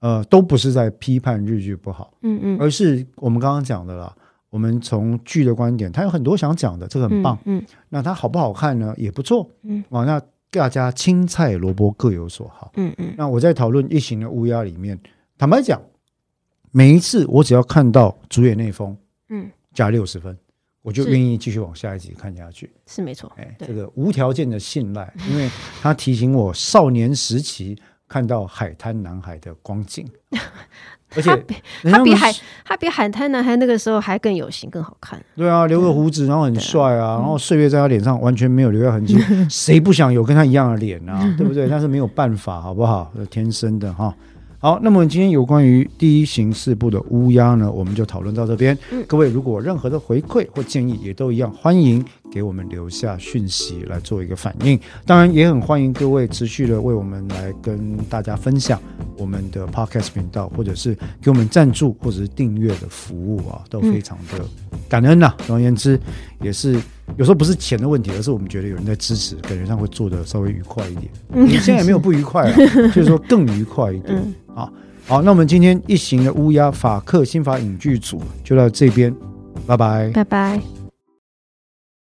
呃，都不是在批判日剧不好，嗯嗯，而是我们刚刚讲的啦。我们从剧的观点，他有很多想讲的，这个很棒。嗯，嗯，那它好不好看呢？也不错。嗯，啊，那大家青菜萝卜各有所好。嗯嗯。那我在讨论《异形的乌鸦》里面，坦白讲，每一次我只要看到主演那封，嗯，加六十分，我就愿意继续往下一集看下去。是没错。哎，这个无条件的信赖，因为他提醒我少年时期看到海滩男孩的光景。而且他比他比海他比海滩男孩那个时候还更有型，更好看。对啊，留个胡子，然后很帅啊，然后岁月在他脸上完全没有留下痕迹，谁不想有跟他一样的脸啊？对不对？但是没有办法，好不好？天生的哈。好，那么今天有关于第一刑事部的乌鸦呢，我们就讨论到这边。嗯、各位如果任何的回馈或建议，也都一样，欢迎给我们留下讯息来做一个反应。当然，也很欢迎各位持续的为我们来跟大家分享我们的 Podcast 频道，或者是给我们赞助或者是订阅的服务啊，都非常的感恩呐、啊。总而言之，也是有时候不是钱的问题，而是我们觉得有人在支持，感觉上会做的稍微愉快一点。你现在也没有不愉快了，就是说更愉快一点。嗯好，好，那我们今天一行的乌鸦法克新法影剧组就到这边，拜拜，拜拜。